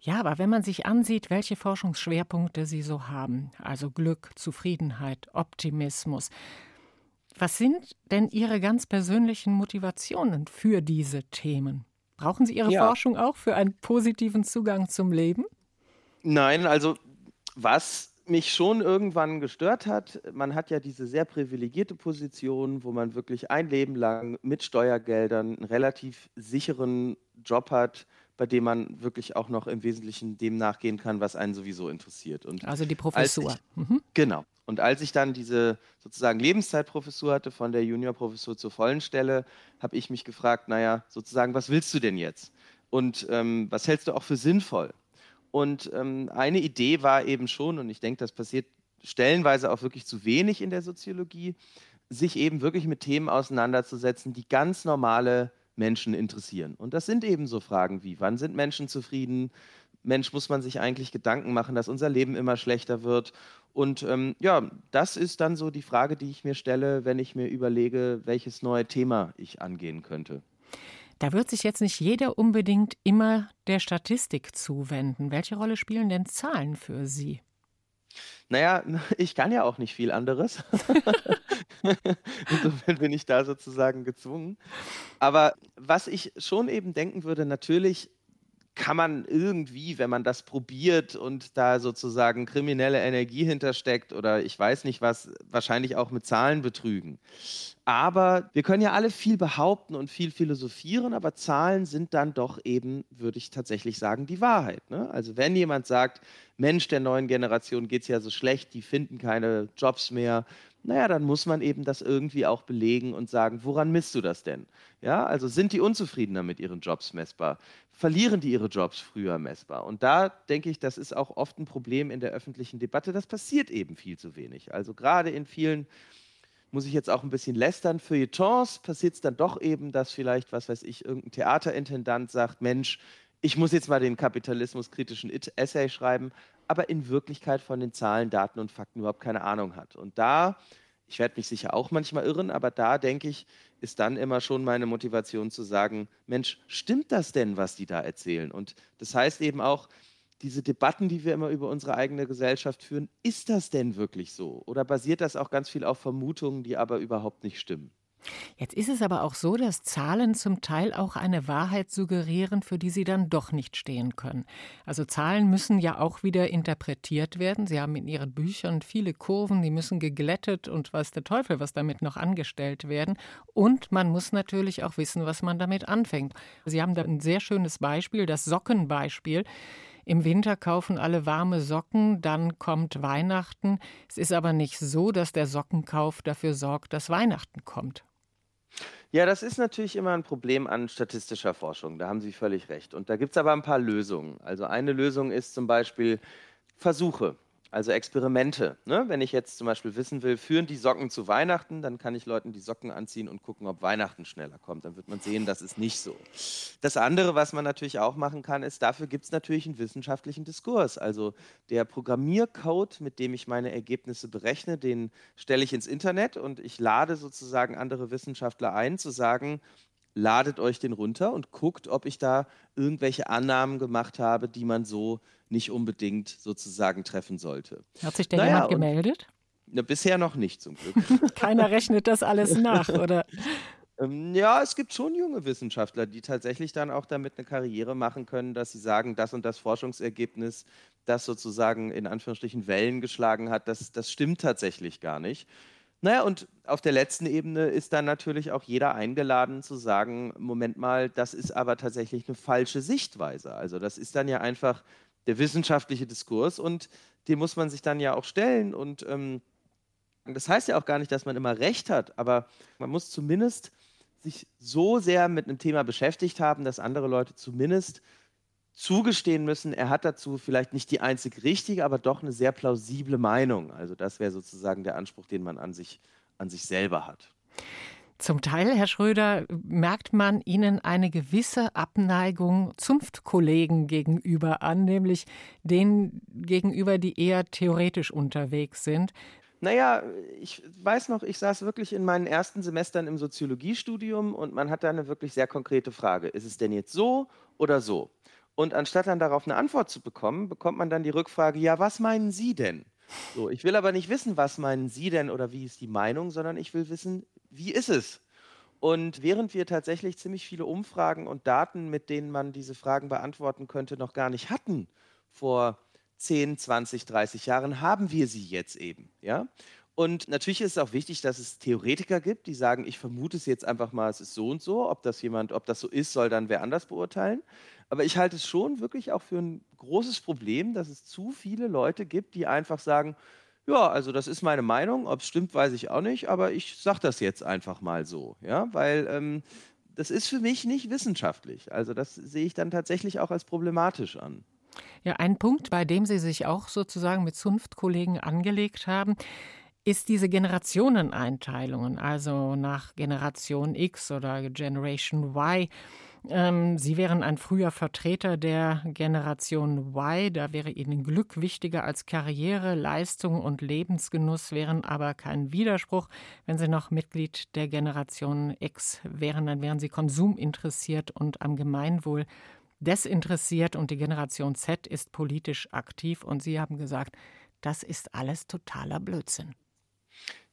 Ja, aber wenn man sich ansieht, welche Forschungsschwerpunkte Sie so haben, also Glück, Zufriedenheit, Optimismus, was sind denn Ihre ganz persönlichen Motivationen für diese Themen? Brauchen Sie Ihre Ja. Forschung auch für einen positiven Zugang zum Leben? Nein, also was mich schon irgendwann gestört hat, man hat ja diese sehr privilegierte Position, wo man wirklich ein Leben lang mit Steuergeldern einen relativ sicheren Job hat, bei dem man wirklich auch noch im Wesentlichen dem nachgehen kann, was einen sowieso interessiert. Und Also die Professur. ich, Mhm. genau. Und als ich dann diese sozusagen Lebenszeitprofessur hatte, von der Juniorprofessur zur vollen Stelle, habe ich mich gefragt, naja, sozusagen, was willst du denn jetzt? Und ähm, was hältst du auch für sinnvoll? Und ähm, eine Idee war eben schon, und ich denke, das passiert stellenweise auch wirklich zu wenig in der Soziologie, sich eben wirklich mit Themen auseinanderzusetzen, die ganz normale Menschen interessieren. Und das sind eben so Fragen wie, wann sind Menschen zufrieden? Mensch, muss man sich eigentlich Gedanken machen, dass unser Leben immer schlechter wird? Und ähm, ja, das ist dann so die Frage, die ich mir stelle, wenn ich mir überlege, welches neue Thema ich angehen könnte. Da wird sich jetzt nicht jeder unbedingt immer der Statistik zuwenden. Welche Rolle spielen denn Zahlen für Sie? Naja, ich kann ja auch nicht viel anderes. Insofern bin ich da sozusagen gezwungen. Aber was ich schon eben denken würde, natürlich kann man irgendwie, wenn man das probiert und da sozusagen kriminelle Energie hintersteckt oder ich weiß nicht was, wahrscheinlich auch mit Zahlen betrügen. Aber wir können ja alle viel behaupten und viel philosophieren, aber Zahlen sind dann doch eben, würde ich tatsächlich sagen, die Wahrheit. Ne? Also wenn jemand sagt, Mensch, der neuen Generation geht es ja so schlecht, die finden keine Jobs mehr, naja, dann muss man eben das irgendwie auch belegen und sagen, woran misst du das denn? Ja, also sind die unzufriedener mit ihren Jobs messbar? Verlieren die ihre Jobs früher messbar? Und da denke ich, das ist auch oft ein Problem in der öffentlichen Debatte. Das passiert eben viel zu wenig. Also gerade in vielen, muss ich jetzt auch ein bisschen lästern, Feuilletons passiert es dann doch eben, dass vielleicht, was weiß ich, irgendein Theaterintendant sagt, Mensch, ich muss jetzt mal den kapitalismuskritischen Essay schreiben, aber in Wirklichkeit von den Zahlen, Daten und Fakten überhaupt keine Ahnung hat. Und da, ich werde mich sicher auch manchmal irren, aber da denke ich, ist dann immer schon meine Motivation zu sagen, Mensch, stimmt das denn, was die da erzählen? Und das heißt eben auch, diese Debatten, die wir immer über unsere eigene Gesellschaft führen, ist das denn wirklich so? Oder basiert das auch ganz viel auf Vermutungen, die aber überhaupt nicht stimmen? Jetzt ist es aber auch so, dass Zahlen zum Teil auch eine Wahrheit suggerieren, für die sie dann doch nicht stehen können. Also Zahlen müssen ja auch wieder interpretiert werden. Sie haben in ihren Büchern viele Kurven, die müssen geglättet und weiß der Teufel, was damit noch angestellt werden. Und man muss natürlich auch wissen, was man damit anfängt. Sie haben da ein sehr schönes Beispiel, das Sockenbeispiel. Im Winter kaufen alle warme Socken, dann kommt Weihnachten. Es ist aber nicht so, dass der Sockenkauf dafür sorgt, dass Weihnachten kommt. Ja, das ist natürlich immer ein Problem an statistischer Forschung. Da haben Sie völlig recht. Und da gibt es aber ein paar Lösungen. Also eine Lösung ist zum Beispiel Versuche. Also Experimente. Ne? Wenn ich jetzt zum Beispiel wissen will, führen die Socken zu Weihnachten, dann kann ich Leuten die Socken anziehen und gucken, ob Weihnachten schneller kommt. Dann wird man sehen, das ist nicht so. Das andere, was man natürlich auch machen kann, ist, dafür gibt es natürlich einen wissenschaftlichen Diskurs. Also der Programmiercode, mit dem ich meine Ergebnisse berechne, den stelle ich ins Internet und ich lade sozusagen andere Wissenschaftler ein, zu sagen, ladet euch den runter und guckt, ob ich da irgendwelche Annahmen gemacht habe, die man so nicht unbedingt sozusagen treffen sollte. Hat sich da naja, jemand gemeldet? Na, bisher noch nicht zum Glück. Keiner rechnet das alles nach, oder? Ähm, ja, es gibt schon junge Wissenschaftler, die tatsächlich dann auch damit eine Karriere machen können, dass sie sagen, das und das Forschungsergebnis, das sozusagen in Anführungsstrichen Wellen geschlagen hat, das, das stimmt tatsächlich gar nicht. Naja, und auf der letzten Ebene ist dann natürlich auch jeder eingeladen zu sagen, Moment mal, das ist aber tatsächlich eine falsche Sichtweise. Also das ist dann ja einfach der wissenschaftliche Diskurs und dem muss man sich dann ja auch stellen. Und ähm, das heißt ja auch gar nicht, dass man immer recht hat, aber man muss zumindest sich so sehr mit einem Thema beschäftigt haben, dass andere Leute zumindest zugestehen müssen, er hat dazu vielleicht nicht die einzig richtige, aber doch eine sehr plausible Meinung. Also das wäre sozusagen der Anspruch, den man an sich, an sich selber hat. Zum Teil, Herr Schröder, merkt man Ihnen eine gewisse Abneigung Zunftkollegen gegenüber an, nämlich denen gegenüber, die eher theoretisch unterwegs sind. Naja, ich weiß noch, ich saß wirklich in meinen ersten Semestern im Soziologiestudium und man hat da eine wirklich sehr konkrete Frage. Ist es denn jetzt so oder so? Und anstatt dann darauf eine Antwort zu bekommen, bekommt man dann die Rückfrage, ja, was meinen Sie denn? So, ich will aber nicht wissen, was meinen Sie denn oder wie ist die Meinung, sondern ich will wissen, wie ist es? Und während wir tatsächlich ziemlich viele Umfragen und Daten, mit denen man diese Fragen beantworten könnte, noch gar nicht hatten vor 10, 20, 30 Jahren, haben wir sie jetzt eben. Ja? Und natürlich ist es auch wichtig, dass es Theoretiker gibt, die sagen, ich vermute es jetzt einfach mal, es ist so und so. Ob das jemand, ob das so ist, soll dann wer anders beurteilen. Aber ich halte es schon wirklich auch für ein großes Problem, dass es zu viele Leute gibt, die einfach sagen, ja, also das ist meine Meinung. Ob es stimmt, weiß ich auch nicht, aber ich sage das jetzt einfach mal so, ja, weil ähm, das ist für mich nicht wissenschaftlich. Also das sehe ich dann tatsächlich auch als problematisch an. Ja, ein Punkt, bei dem Sie sich auch sozusagen mit Zunftkollegen angelegt haben, ist diese Generationeneinteilungen, also nach Generation X oder Generation Y. Ähm, Sie wären ein früher Vertreter der Generation Y, da wäre Ihnen Glück wichtiger als Karriere, Leistung und Lebensgenuss wären aber kein Widerspruch. Wenn Sie noch Mitglied der Generation X wären, dann wären Sie konsuminteressiert und am Gemeinwohl desinteressiert und die Generation Z ist politisch aktiv und Sie haben gesagt, das ist alles totaler Blödsinn.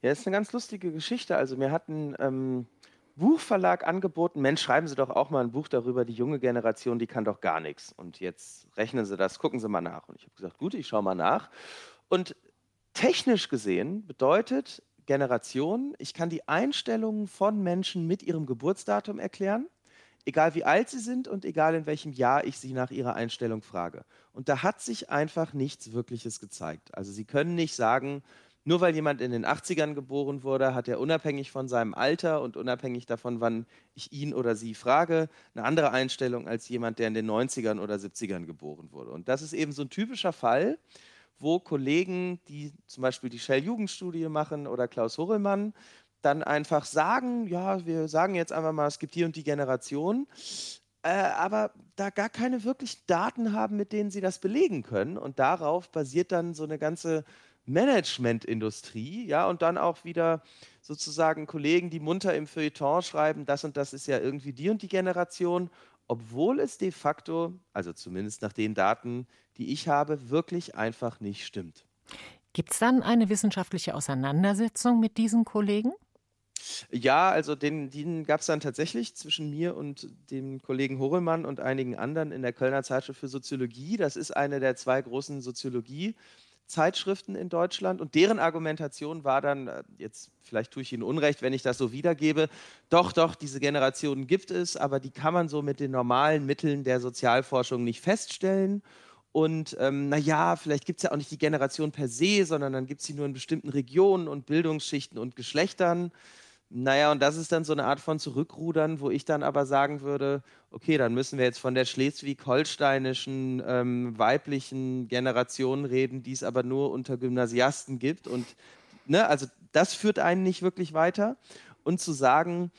Ja, ist eine ganz lustige Geschichte. Also mir hatten ähm, Buchverlag angeboten, Mensch, schreiben Sie doch auch mal ein Buch darüber, die junge Generation, die kann doch gar nichts. Und jetzt rechnen Sie das, gucken Sie mal nach. Und ich habe gesagt, gut, ich schaue mal nach. Und technisch gesehen bedeutet Generation, ich kann die Einstellungen von Menschen mit ihrem Geburtsdatum erklären, egal wie alt sie sind und egal in welchem Jahr ich sie nach ihrer Einstellung frage. Und da hat sich einfach nichts Wirkliches gezeigt. Also Sie können nicht sagen, nur weil jemand in den 80ern geboren wurde, hat er unabhängig von seinem Alter und unabhängig davon, wann ich ihn oder sie frage, eine andere Einstellung als jemand, der in den 90ern oder 70ern geboren wurde. Und das ist eben so ein typischer Fall, wo Kollegen, die zum Beispiel die Shell-Jugendstudie machen oder Klaus Horrellmann, dann einfach sagen, ja, wir sagen jetzt einfach mal, es gibt hier und die Generation, äh, aber da gar keine wirklichen Daten haben, mit denen sie das belegen können. Und darauf basiert dann so eine ganze Managementindustrie, ja, und dann auch wieder sozusagen Kollegen, die munter im Feuilleton schreiben, das und das ist ja irgendwie die und die Generation, obwohl es de facto, also zumindest nach den Daten, die ich habe, wirklich einfach nicht stimmt. Gibt es dann eine wissenschaftliche Auseinandersetzung mit diesen Kollegen? Ja, also den, den gab es dann tatsächlich zwischen mir und dem Kollegen Horelmann und einigen anderen in der Kölner Zeitschrift für Soziologie. Das ist eine der zwei großen Soziologie- Zeitschriften in Deutschland und deren Argumentation war dann, äh, jetzt vielleicht tue ich Ihnen Unrecht, wenn ich das so wiedergebe, doch, doch, diese Generationen gibt es, aber die kann man so mit den normalen Mitteln der Sozialforschung nicht feststellen. Und ähm, naja, vielleicht gibt es ja auch nicht die Generation per se, sondern dann gibt es sie nur in bestimmten Regionen und Bildungsschichten und Geschlechtern. Naja, und das ist dann so eine Art von Zurückrudern, wo ich dann aber sagen würde, okay, dann müssen wir jetzt von der schleswig-holsteinischen ähm, weiblichen Generation reden, die es aber nur unter Gymnasiasten gibt. Und ne, also das führt einen nicht wirklich weiter. Und zu sagen,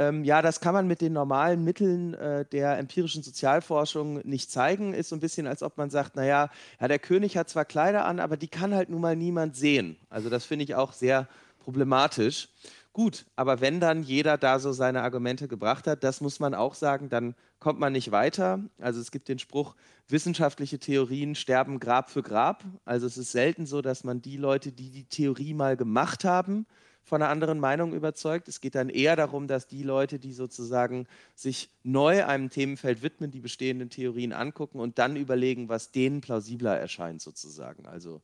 ähm, ja, das kann man mit den normalen Mitteln äh, der empirischen Sozialforschung nicht zeigen, ist so ein bisschen, als ob man sagt, naja, ja, der König hat zwar Kleider an, aber die kann halt nun mal niemand sehen. Also das finde ich auch sehr problematisch. Gut, aber wenn dann jeder da so seine Argumente gebracht hat, das muss man auch sagen, dann kommt man nicht weiter. Also es gibt den Spruch, wissenschaftliche Theorien sterben Grab für Grab. Also es ist selten so, dass man die Leute, die die Theorie mal gemacht haben, von einer anderen Meinung überzeugt. Es geht dann eher darum, dass die Leute, die sozusagen sich neu einem Themenfeld widmen, die bestehenden Theorien angucken und dann überlegen, was denen plausibler erscheint sozusagen. Also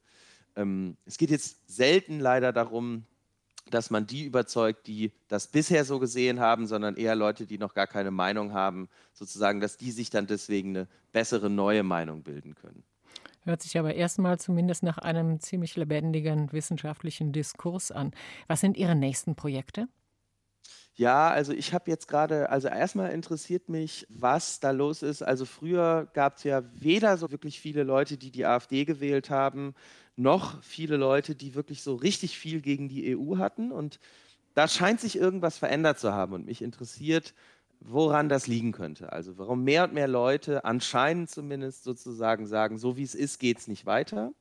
ähm, es geht jetzt selten leider darum, dass man die überzeugt, die das bisher so gesehen haben, sondern eher Leute, die noch gar keine Meinung haben, sozusagen, dass die sich dann deswegen eine bessere neue Meinung bilden können. Hört sich aber erstmal zumindest nach einem ziemlich lebendigen wissenschaftlichen Diskurs an. Was sind Ihre nächsten Projekte? Ja, also ich habe jetzt gerade, also erstmal interessiert mich, was da los ist. Also früher gab es ja weder so wirklich viele Leute, die die AfD gewählt haben, noch viele Leute, die wirklich so richtig viel gegen die EU hatten. Und da scheint sich irgendwas verändert zu haben. Und mich interessiert, woran das liegen könnte. Also warum mehr und mehr Leute anscheinend zumindest sozusagen sagen, so wie es ist, geht es nicht weiter.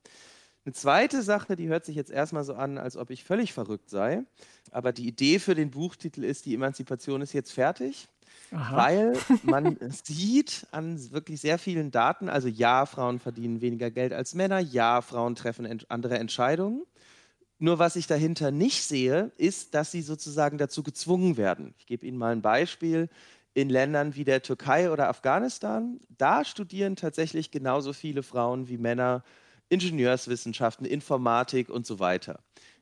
Eine zweite Sache, die hört sich jetzt erstmal so an, als ob ich völlig verrückt sei. Aber die Idee für den Buchtitel ist, die Emanzipation ist jetzt fertig. Aha. Weil man sieht an wirklich sehr vielen Daten, also ja, Frauen verdienen weniger Geld als Männer, ja, Frauen treffen ent andere Entscheidungen. Nur was ich dahinter nicht sehe, ist, dass sie sozusagen dazu gezwungen werden. Ich gebe Ihnen mal ein Beispiel. In Ländern wie der Türkei oder Afghanistan, da studieren tatsächlich genauso viele Frauen wie Männer Ingenieurswissenschaften, Informatik und so weiter.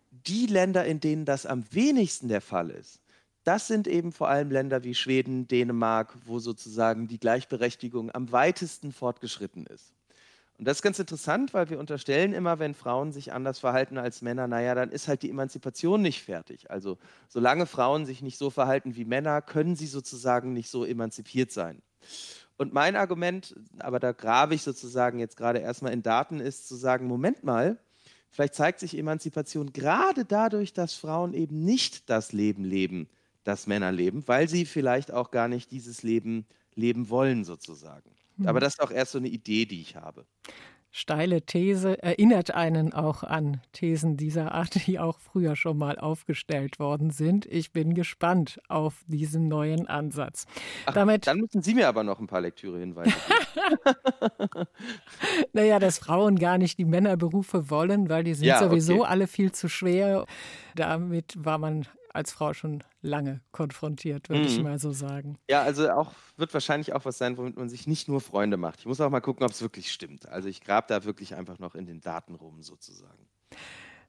Die Länder, in denen das am wenigsten der Fall ist, das sind eben vor allem Länder wie Schweden, Dänemark, wo sozusagen die Gleichberechtigung am weitesten fortgeschritten ist. Und das ist ganz interessant, weil wir unterstellen immer, wenn Frauen sich anders verhalten als Männer, naja, dann ist halt die Emanzipation nicht fertig. Also solange Frauen sich nicht so verhalten wie Männer, können sie sozusagen nicht so emanzipiert sein. Und mein Argument, aber da grabe ich sozusagen jetzt gerade erstmal in Daten, ist zu sagen, Moment mal, vielleicht zeigt sich Emanzipation gerade dadurch, dass Frauen eben nicht das Leben leben, das Männer leben, weil sie vielleicht auch gar nicht dieses Leben leben wollen sozusagen. Mhm. Aber das ist auch erst so eine Idee, die ich habe steile These erinnert einen auch an Thesen dieser Art, die auch früher schon mal aufgestellt worden sind. Ich bin gespannt auf diesen neuen Ansatz. Ach, Damit, dann müssen Sie mir aber noch ein paar Lektüre-Hinweise geben. naja, dass Frauen gar nicht die Männerberufe wollen, weil die sind ja, sowieso okay. alle viel zu schwer. Damit war man als Frau schon lange konfrontiert, würde ich Mhm. mal so sagen. Ja, also auch wird wahrscheinlich auch was sein, womit man sich nicht nur Freunde macht. Ich muss auch mal gucken, ob es wirklich stimmt. Also ich grab da wirklich einfach noch in den Daten rum, sozusagen.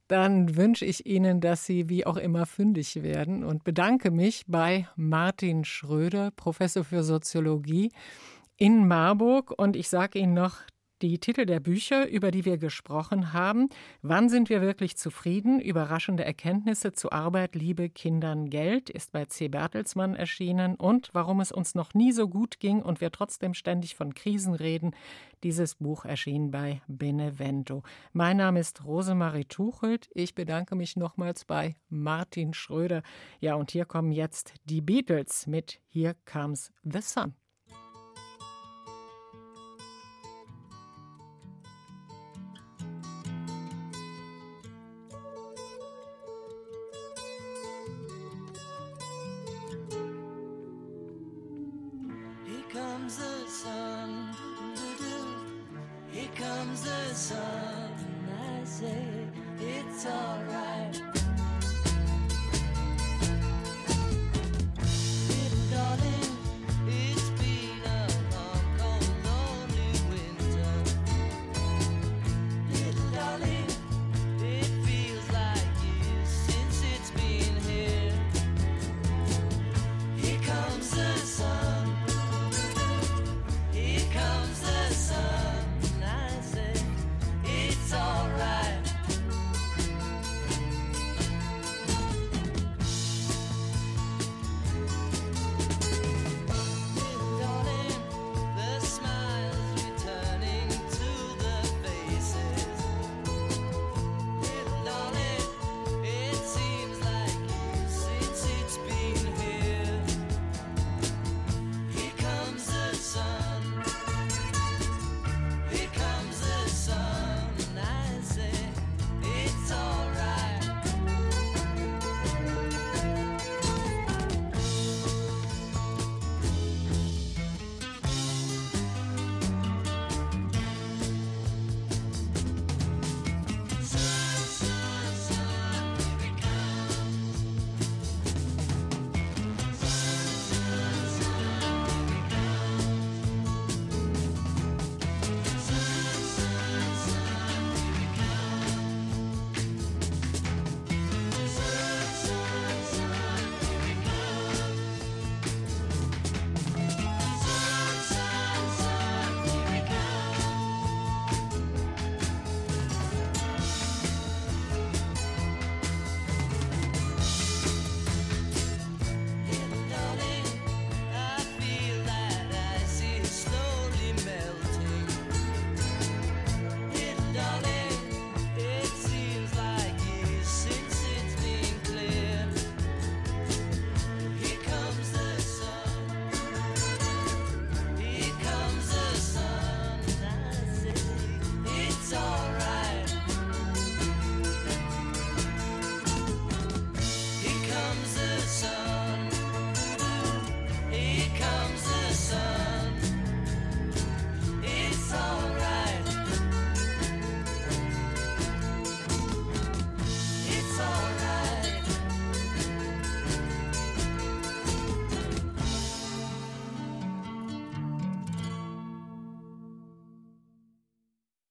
Dann wünsche ich Ihnen, dass Sie wie auch immer fündig werden und bedanke mich bei Martin Schröder, Professor für Soziologie in Marburg. Und ich sage Ihnen noch die Titel der Bücher, über die wir gesprochen haben. Wann sind wir wirklich zufrieden? Überraschende Erkenntnisse zu Arbeit, Liebe, Kindern, Geld ist bei C. Bertelsmann erschienen. Und warum es uns noch nie so gut ging und wir trotzdem ständig von Krisen reden. Dieses Buch erschien bei Benevento. Mein Name ist Rosemarie Tuchelt. Ich bedanke mich nochmals bei Martin Schröder. Ja, und hier kommen jetzt die Beatles mit Here Comes the Sun.